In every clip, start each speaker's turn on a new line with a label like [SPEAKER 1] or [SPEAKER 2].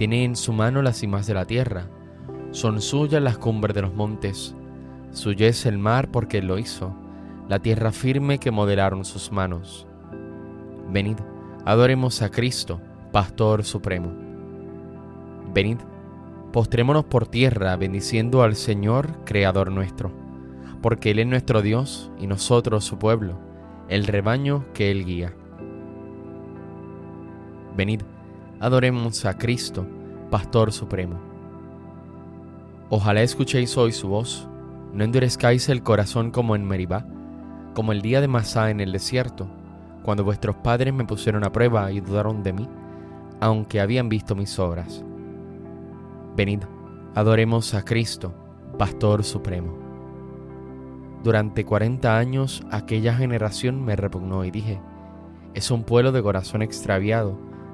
[SPEAKER 1] tiene en su mano las cimas de la tierra, son suyas las cumbres de los montes, suyo es el mar porque él lo hizo, la tierra firme que modelaron sus manos. Venid, adoremos a Cristo, Pastor Supremo. Venid, postrémonos por tierra bendiciendo al Señor, Creador nuestro, porque Él es nuestro Dios y nosotros su pueblo, el rebaño que Él guía. Venid, adoremos a Cristo, Pastor Supremo. Ojalá escuchéis hoy su voz, no endurezcáis el corazón como en Meribá, como el día de Masá en el desierto, cuando vuestros padres me pusieron a prueba y dudaron de mí, aunque habían visto mis obras. Venid, adoremos a Cristo, Pastor Supremo. Durante cuarenta años aquella generación me repugnó y dije, es un pueblo de corazón extraviado,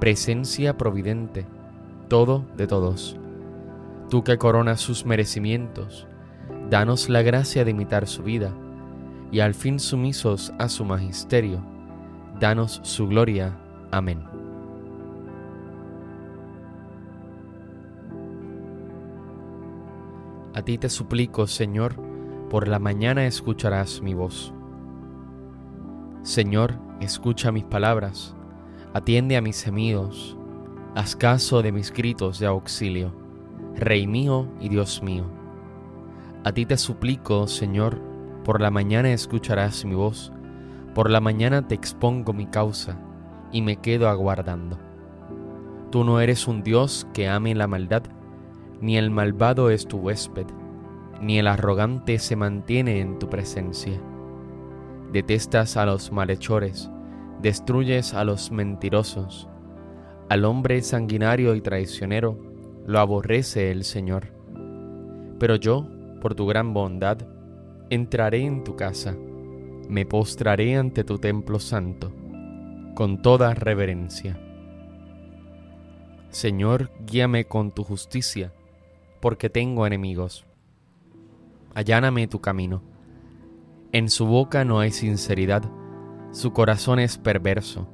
[SPEAKER 1] presencia providente, todo de todos. Tú que coronas sus merecimientos, danos la gracia de imitar su vida, y al fin sumisos a su magisterio, danos su gloria. Amén. A ti te suplico, Señor, por la mañana escucharás mi voz. Señor, escucha mis palabras Atiende a mis gemidos, haz caso de mis gritos de auxilio, Rey mío y Dios mío. A ti te suplico, Señor, por la mañana escucharás mi voz, por la mañana te expongo mi causa y me quedo aguardando. Tú no eres un Dios que ame la maldad, ni el malvado es tu huésped, ni el arrogante se mantiene en tu presencia. Detestas a los malhechores, destruyes a los mentirosos. Al hombre sanguinario y traicionero lo aborrece el Señor. Pero yo, por tu gran bondad, entraré en tu casa, me postraré ante tu templo santo, con toda reverencia. Señor, guíame con tu justicia, porque tengo enemigos. Alláname tu camino. En su boca no hay sinceridad su corazón es perverso,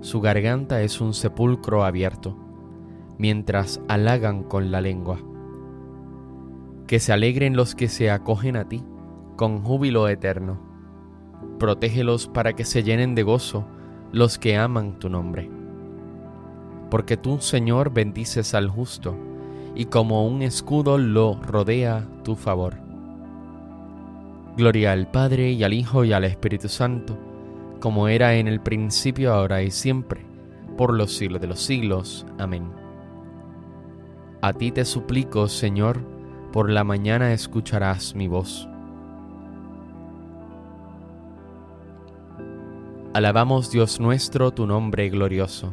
[SPEAKER 1] su garganta es un sepulcro abierto, mientras halagan con la lengua. Que se alegren los que se acogen a ti, con júbilo eterno. Protégelos para que se llenen de gozo los que aman tu nombre. Porque tú, Señor, bendices al justo, y como un escudo lo rodea tu favor. Gloria al Padre y al Hijo y al Espíritu Santo, como era en el principio, ahora y siempre, por los siglos de los siglos. Amén. A ti te suplico, Señor, por la mañana escucharás mi voz. Alabamos Dios nuestro, tu nombre glorioso.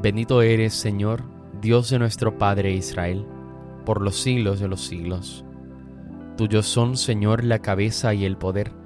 [SPEAKER 1] Bendito eres, Señor, Dios de nuestro Padre Israel, por los siglos de los siglos. Tuyos son, Señor, la cabeza y el poder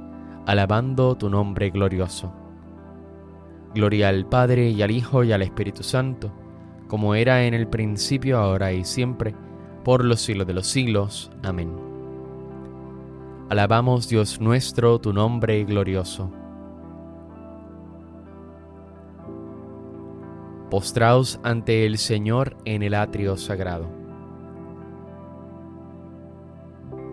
[SPEAKER 1] alabando tu nombre glorioso. Gloria al Padre y al Hijo y al Espíritu Santo, como era en el principio, ahora y siempre, por los siglos de los siglos. Amén. Alabamos Dios nuestro, tu nombre glorioso. Postraos ante el Señor en el atrio sagrado.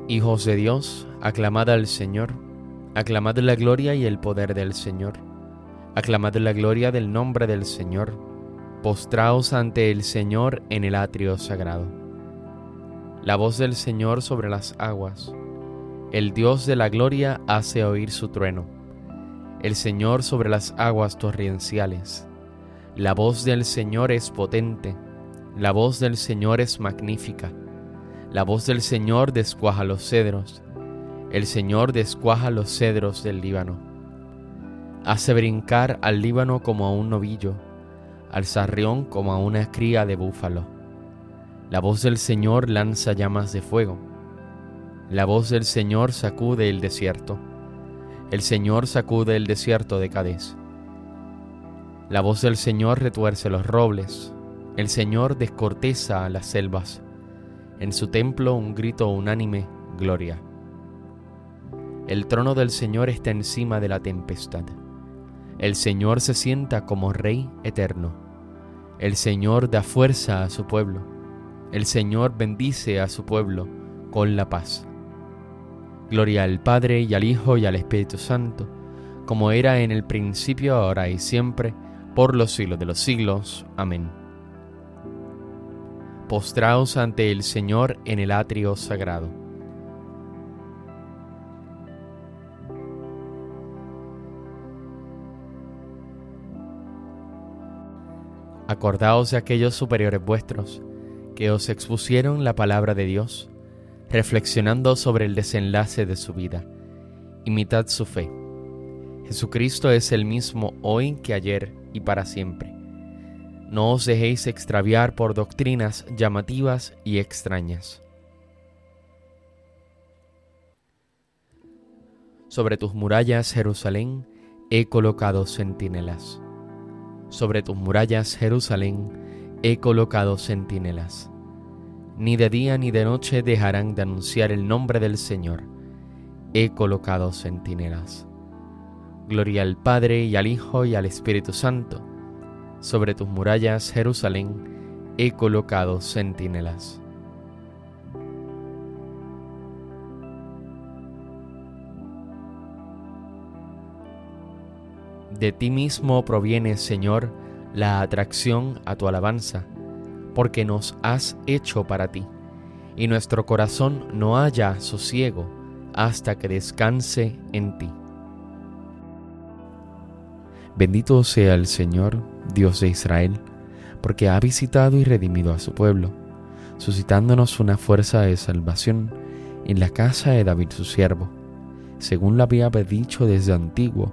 [SPEAKER 1] Hijos de Dios, aclamad al Señor, aclamad la gloria y el poder del Señor. Aclamad la gloria del nombre del Señor, postraos ante el Señor en el atrio sagrado. La voz del Señor sobre las aguas, el Dios de la gloria hace oír su trueno, el Señor sobre las aguas torrenciales. La voz del Señor es potente, la voz del Señor es magnífica, la voz del Señor descuaja los cedros, el Señor descuaja los cedros del Líbano Hace brincar al Líbano como a un novillo, al sarrión como a una cría de búfalo. La voz del Señor lanza llamas de fuego. La voz del Señor sacude el desierto. El Señor sacude el desierto de Cádiz. La voz del Señor retuerce los robles. El Señor descorteza las selvas. En su templo un grito unánime, gloria. El trono del Señor está encima de la tempestad. El Señor se sienta como Rey eterno. El Señor da fuerza a su pueblo. El Señor bendice a su pueblo con la paz. Gloria al Padre y al Hijo y al Espíritu Santo, como era en el principio, ahora y siempre, por los siglos de los siglos. Amén. Postraos ante el Señor en el atrio sagrado. Acordaos de aquellos superiores vuestros que os expusieron la palabra de Dios, reflexionando sobre el desenlace de su vida. Imitad su fe. Jesucristo es el mismo hoy que ayer y para siempre. No os dejéis extraviar por doctrinas llamativas y extrañas. Sobre tus murallas, Jerusalén, he colocado centinelas sobre tus murallas, Jerusalén, he colocado centinelas. Ni de día ni de noche dejarán de anunciar el nombre del Señor. He colocado centinelas. Gloria al Padre y al Hijo y al Espíritu Santo. Sobre tus murallas, Jerusalén, he colocado centinelas. De ti mismo proviene, Señor, la atracción a tu alabanza, porque nos has hecho para ti, y nuestro corazón no haya sosiego hasta que descanse en ti. Bendito sea el Señor, Dios de Israel, porque ha visitado y redimido a su pueblo, suscitándonos una fuerza de salvación en la casa de David su siervo, según lo había dicho desde antiguo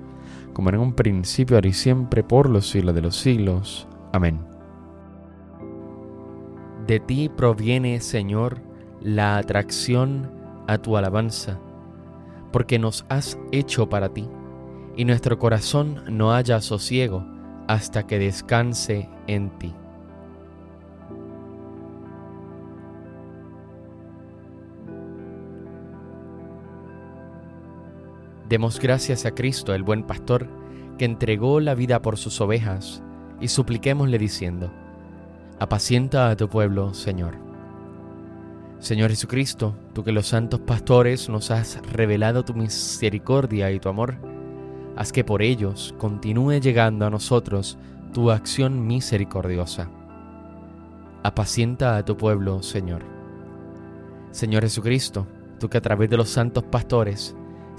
[SPEAKER 1] como en un principio, ahora y siempre, por los siglos de los siglos. Amén. De ti proviene, Señor, la atracción a tu alabanza, porque nos has hecho para ti, y nuestro corazón no haya sosiego hasta que descanse en ti. Demos gracias a Cristo, el buen pastor, que entregó la vida por sus ovejas, y supliquémosle diciendo, Apacienta a tu pueblo, Señor. Señor Jesucristo, tú que los santos pastores nos has revelado tu misericordia y tu amor, haz que por ellos continúe llegando a nosotros tu acción misericordiosa. Apacienta a tu pueblo, Señor. Señor Jesucristo, tú que a través de los santos pastores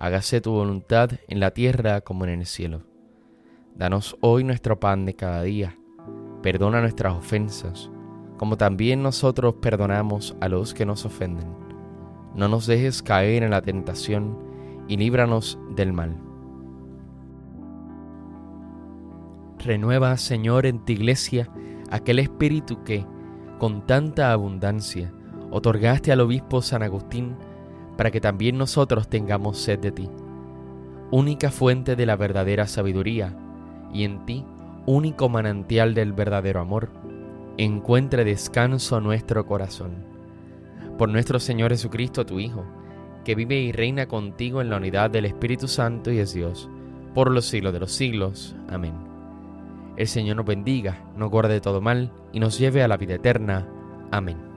[SPEAKER 1] Hágase tu voluntad en la tierra como en el cielo. Danos hoy nuestro pan de cada día Perdona nuestras ofensas, como también nosotros perdonamos a los que nos ofenden. No nos dejes caer en la tentación y líbranos del mal. Renueva, Señor, en tu iglesia aquel espíritu que, con tanta abundancia, otorgaste al obispo San Agustín para que también nosotros tengamos sed de ti, única fuente de la verdadera sabiduría, y en ti único manantial del verdadero amor, encuentre descanso nuestro corazón. Por nuestro Señor Jesucristo, tu Hijo, que vive y reina contigo en la unidad del Espíritu Santo y es Dios, por los siglos de los siglos. Amén. El Señor nos bendiga, nos guarde de todo mal y nos lleve a la vida eterna. Amén.